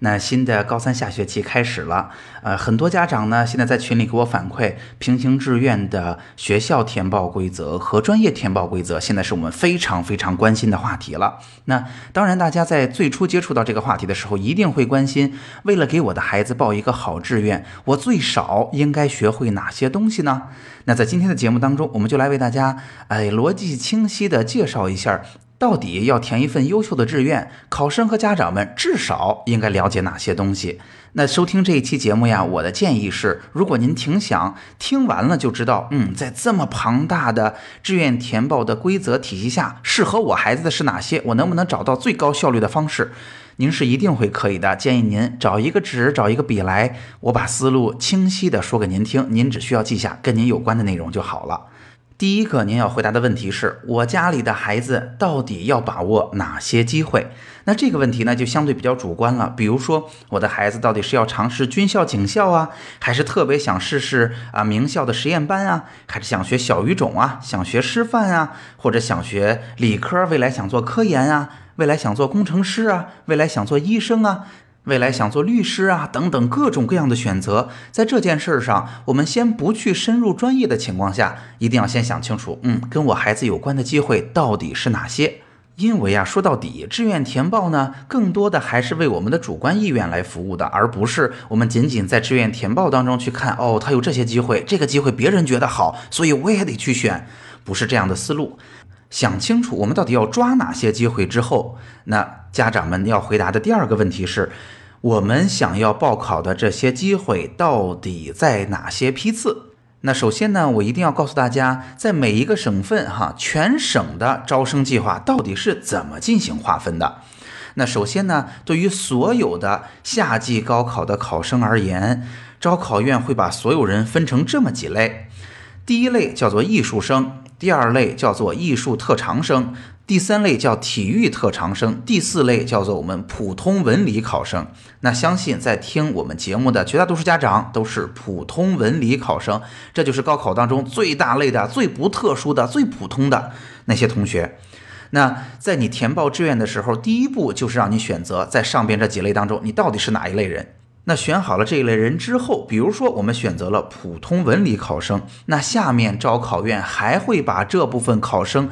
那新的高三下学期开始了，呃，很多家长呢现在在群里给我反馈，平行志愿的学校填报规则和专业填报规则，现在是我们非常非常关心的话题了。那当然，大家在最初接触到这个话题的时候，一定会关心，为了给我的孩子报一个好志愿，我最少应该学会哪些东西呢？那在今天的节目当中，我们就来为大家，哎，逻辑清晰的介绍一下。到底要填一份优秀的志愿，考生和家长们至少应该了解哪些东西？那收听这一期节目呀，我的建议是，如果您挺想听完了就知道，嗯，在这么庞大的志愿填报的规则体系下，适合我孩子的是哪些？我能不能找到最高效率的方式？您是一定会可以的。建议您找一个纸，找一个笔来，我把思路清晰的说给您听，您只需要记下跟您有关的内容就好了。第一个您要回答的问题是我家里的孩子到底要把握哪些机会？那这个问题呢就相对比较主观了。比如说我的孩子到底是要尝试军校、警校啊，还是特别想试试啊名校的实验班啊，还是想学小语种啊，想学师范啊，或者想学理科，未来想做科研啊，未来想做工程师啊，未来想做医生啊？未来想做律师啊，等等各种各样的选择，在这件事上，我们先不去深入专业的情况下，一定要先想清楚，嗯，跟我孩子有关的机会到底是哪些？因为啊，说到底，志愿填报呢，更多的还是为我们的主观意愿来服务的，而不是我们仅仅在志愿填报当中去看，哦，他有这些机会，这个机会别人觉得好，所以我也得去选，不是这样的思路。想清楚我们到底要抓哪些机会之后，那家长们要回答的第二个问题是：我们想要报考的这些机会到底在哪些批次？那首先呢，我一定要告诉大家，在每一个省份哈，全省的招生计划到底是怎么进行划分的？那首先呢，对于所有的夏季高考的考生而言，招考院会把所有人分成这么几类，第一类叫做艺术生。第二类叫做艺术特长生，第三类叫体育特长生，第四类叫做我们普通文理考生。那相信在听我们节目的绝大多数家长都是普通文理考生，这就是高考当中最大类的、最不特殊的、最普通的那些同学。那在你填报志愿的时候，第一步就是让你选择在上边这几类当中，你到底是哪一类人。那选好了这一类人之后，比如说我们选择了普通文理考生，那下面招考院还会把这部分考生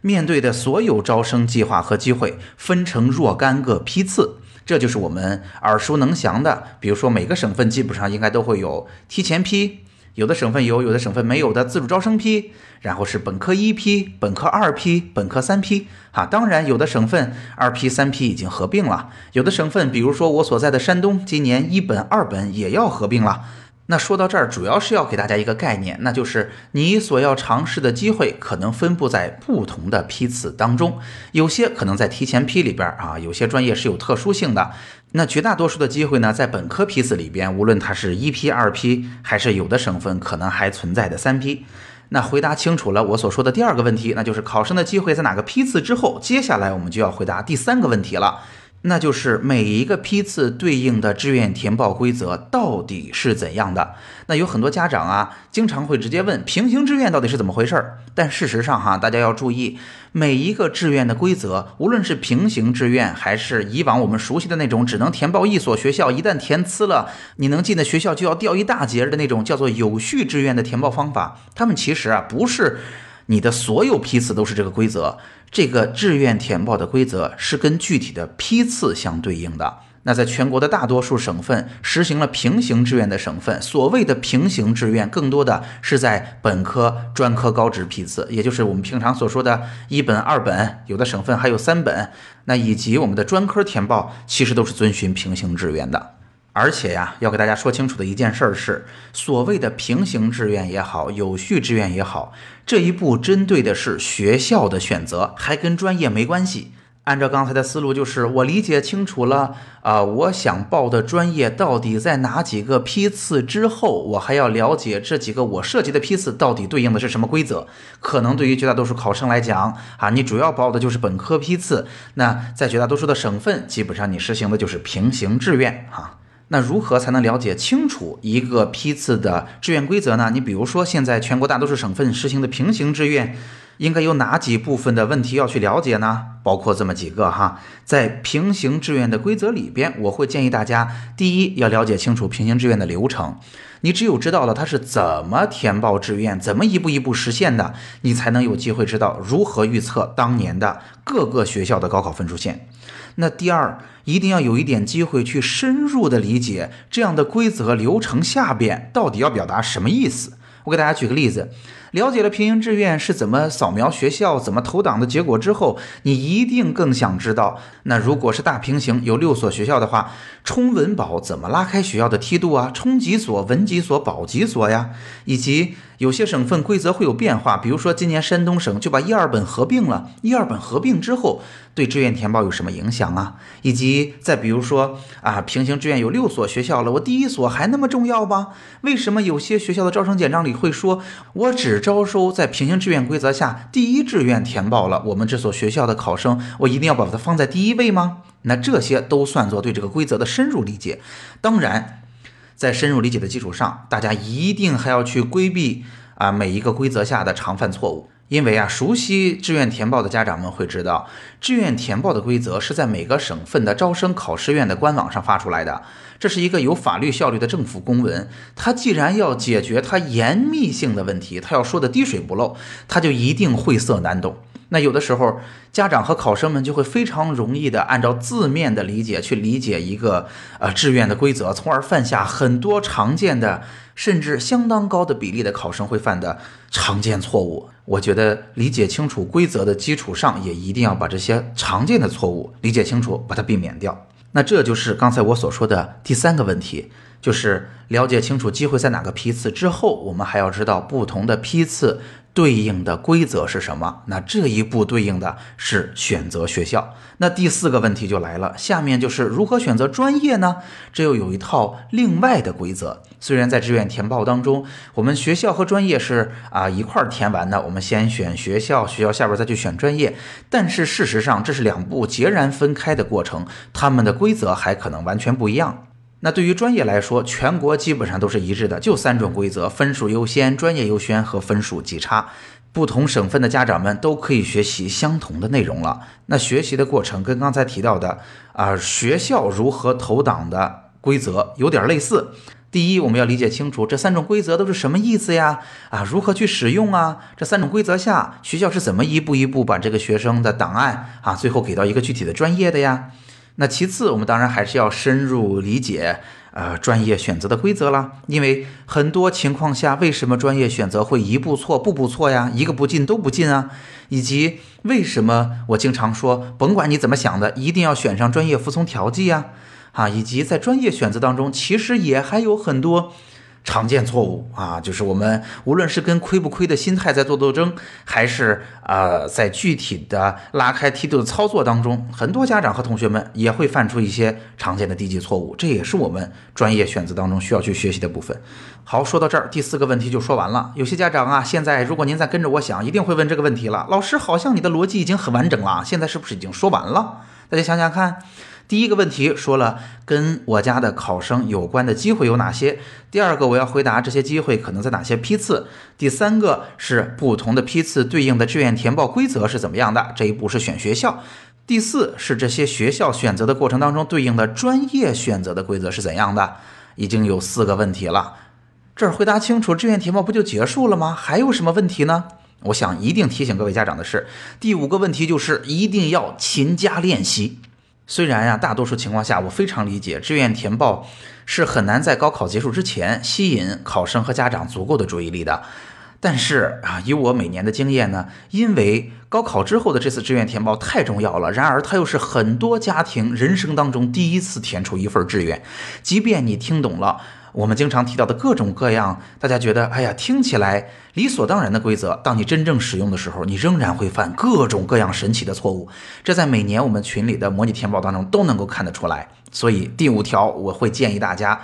面对的所有招生计划和机会分成若干个批次，这就是我们耳熟能详的，比如说每个省份基本上应该都会有提前批。有的省份有，有的省份没有的自主招生批，然后是本科一批、本科二批、本科三批，哈，当然有的省份二批、三批已经合并了，有的省份，比如说我所在的山东，今年一本、二本也要合并了。那说到这儿，主要是要给大家一个概念，那就是你所要尝试的机会可能分布在不同的批次当中，有些可能在提前批里边啊，有些专业是有特殊性的。那绝大多数的机会呢，在本科批次里边，无论它是一批、二批，还是有的省份可能还存在的三批。那回答清楚了我所说的第二个问题，那就是考生的机会在哪个批次之后，接下来我们就要回答第三个问题了。那就是每一个批次对应的志愿填报规则到底是怎样的？那有很多家长啊，经常会直接问平行志愿到底是怎么回事儿。但事实上哈，大家要注意，每一个志愿的规则，无论是平行志愿，还是以往我们熟悉的那种只能填报一所学校，一旦填呲了，你能进的学校就要掉一大截的那种叫做有序志愿的填报方法，他们其实啊不是。你的所有批次都是这个规则，这个志愿填报的规则是跟具体的批次相对应的。那在全国的大多数省份实行了平行志愿的省份，所谓的平行志愿，更多的是在本科、专科、高职批次，也就是我们平常所说的一本、二本，有的省份还有三本。那以及我们的专科填报，其实都是遵循平行志愿的。而且呀，要给大家说清楚的一件事儿是，所谓的平行志愿也好，有序志愿也好，这一步针对的是学校的选择，还跟专业没关系。按照刚才的思路，就是我理解清楚了啊，我想报的专业到底在哪几个批次之后，我还要了解这几个我涉及的批次到底对应的是什么规则。可能对于绝大多数考生来讲啊，你主要报的就是本科批次，那在绝大多数的省份，基本上你实行的就是平行志愿哈。那如何才能了解清楚一个批次的志愿规则呢？你比如说，现在全国大多数省份实行的平行志愿。应该有哪几部分的问题要去了解呢？包括这么几个哈，在平行志愿的规则里边，我会建议大家，第一要了解清楚平行志愿的流程。你只有知道了它是怎么填报志愿，怎么一步一步实现的，你才能有机会知道如何预测当年的各个学校的高考分数线。那第二，一定要有一点机会去深入的理解这样的规则流程下边到底要表达什么意思。我给大家举个例子。了解了平行志愿是怎么扫描学校、怎么投档的结果之后，你一定更想知道，那如果是大平行有六所学校的话，冲文保怎么拉开学校的梯度啊？冲几所、文几所、保几所呀？以及有些省份规则会有变化，比如说今年山东省就把一二本合并了，一二本合并之后对志愿填报有什么影响啊？以及再比如说啊，平行志愿有六所学校了，我第一所还那么重要吗？为什么有些学校的招生简章里会说，我只招收在平行志愿规则下第一志愿填报了我们这所学校的考生，我一定要把它放在第一位吗？那这些都算作对这个规则的深入理解。当然，在深入理解的基础上，大家一定还要去规避啊每一个规则下的常犯错误。因为啊，熟悉志愿填报的家长们会知道，志愿填报的规则是在每个省份的招生考试院的官网上发出来的。这是一个有法律效力的政府公文，它既然要解决它严密性的问题，它要说的滴水不漏，它就一定晦涩难懂。那有的时候，家长和考生们就会非常容易的按照字面的理解去理解一个呃志愿的规则，从而犯下很多常见的，甚至相当高的比例的考生会犯的常见错误。我觉得理解清楚规则的基础上，也一定要把这些常见的错误理解清楚，把它避免掉。那这就是刚才我所说的第三个问题，就是了解清楚机会在哪个批次之后，我们还要知道不同的批次对应的规则是什么。那这一步对应的是选择学校。那第四个问题就来了，下面就是如何选择专业呢？这又有一套另外的规则。虽然在志愿填报当中，我们学校和专业是啊一块儿填完的，我们先选学校，学校下边再去选专业，但是事实上这是两步截然分开的过程，他们的规则还可能完全不一样。那对于专业来说，全国基本上都是一致的，就三种规则：分数优先、专业优先和分数级差。不同省份的家长们都可以学习相同的内容了。那学习的过程跟刚才提到的啊学校如何投档的规则有点类似。第一，我们要理解清楚这三种规则都是什么意思呀？啊，如何去使用啊？这三种规则下，学校是怎么一步一步把这个学生的档案啊，最后给到一个具体的专业的呀？那其次，我们当然还是要深入理解。呃，专业选择的规则啦，因为很多情况下，为什么专业选择会一步错，步步错呀？一个不进都不进啊？以及为什么我经常说，甭管你怎么想的，一定要选上专业服从调剂呀？啊，以及在专业选择当中，其实也还有很多。常见错误啊，就是我们无论是跟亏不亏的心态在做斗争，还是呃在具体的拉开梯度的操作当中，很多家长和同学们也会犯出一些常见的低级错误，这也是我们专业选择当中需要去学习的部分。好，说到这儿，第四个问题就说完了。有些家长啊，现在如果您再跟着我想，一定会问这个问题了。老师，好像你的逻辑已经很完整了，现在是不是已经说完了？大家想想看。第一个问题说了跟我家的考生有关的机会有哪些？第二个我要回答这些机会可能在哪些批次？第三个是不同的批次对应的志愿填报规则是怎么样的？这一步是选学校。第四是这些学校选择的过程当中对应的专业选择的规则是怎样的？已经有四个问题了，这儿回答清楚，志愿填报不就结束了吗？还有什么问题呢？我想一定提醒各位家长的是，第五个问题就是一定要勤加练习。虽然呀，大多数情况下我非常理解，志愿填报是很难在高考结束之前吸引考生和家长足够的注意力的。但是啊，以我每年的经验呢，因为高考之后的这次志愿填报太重要了，然而它又是很多家庭人生当中第一次填出一份志愿，即便你听懂了我们经常提到的各种各样，大家觉得哎呀听起来理所当然的规则，当你真正使用的时候，你仍然会犯各种各样神奇的错误。这在每年我们群里的模拟填报当中都能够看得出来。所以第五条，我会建议大家。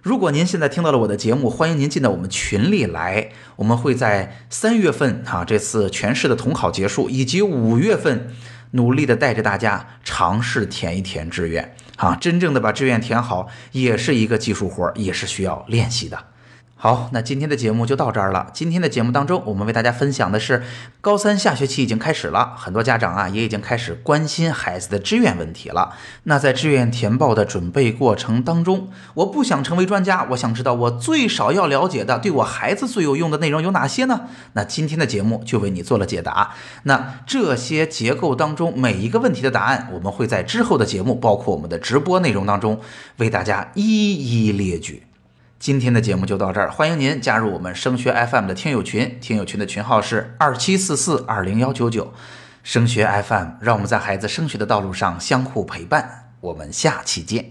如果您现在听到了我的节目，欢迎您进到我们群里来。我们会在三月份哈这次全市的统考结束，以及五月份，努力的带着大家尝试填一填志愿啊，真正的把志愿填好，也是一个技术活，也是需要练习的。好，那今天的节目就到这儿了。今天的节目当中，我们为大家分享的是高三下学期已经开始了，很多家长啊也已经开始关心孩子的志愿问题了。那在志愿填报的准备过程当中，我不想成为专家，我想知道我最少要了解的，对我孩子最有用的内容有哪些呢？那今天的节目就为你做了解答。那这些结构当中每一个问题的答案，我们会在之后的节目，包括我们的直播内容当中，为大家一一列举。今天的节目就到这儿，欢迎您加入我们升学 FM 的听友群，听友群的群号是二七四四二零幺九九，升学 FM，让我们在孩子升学的道路上相互陪伴，我们下期见。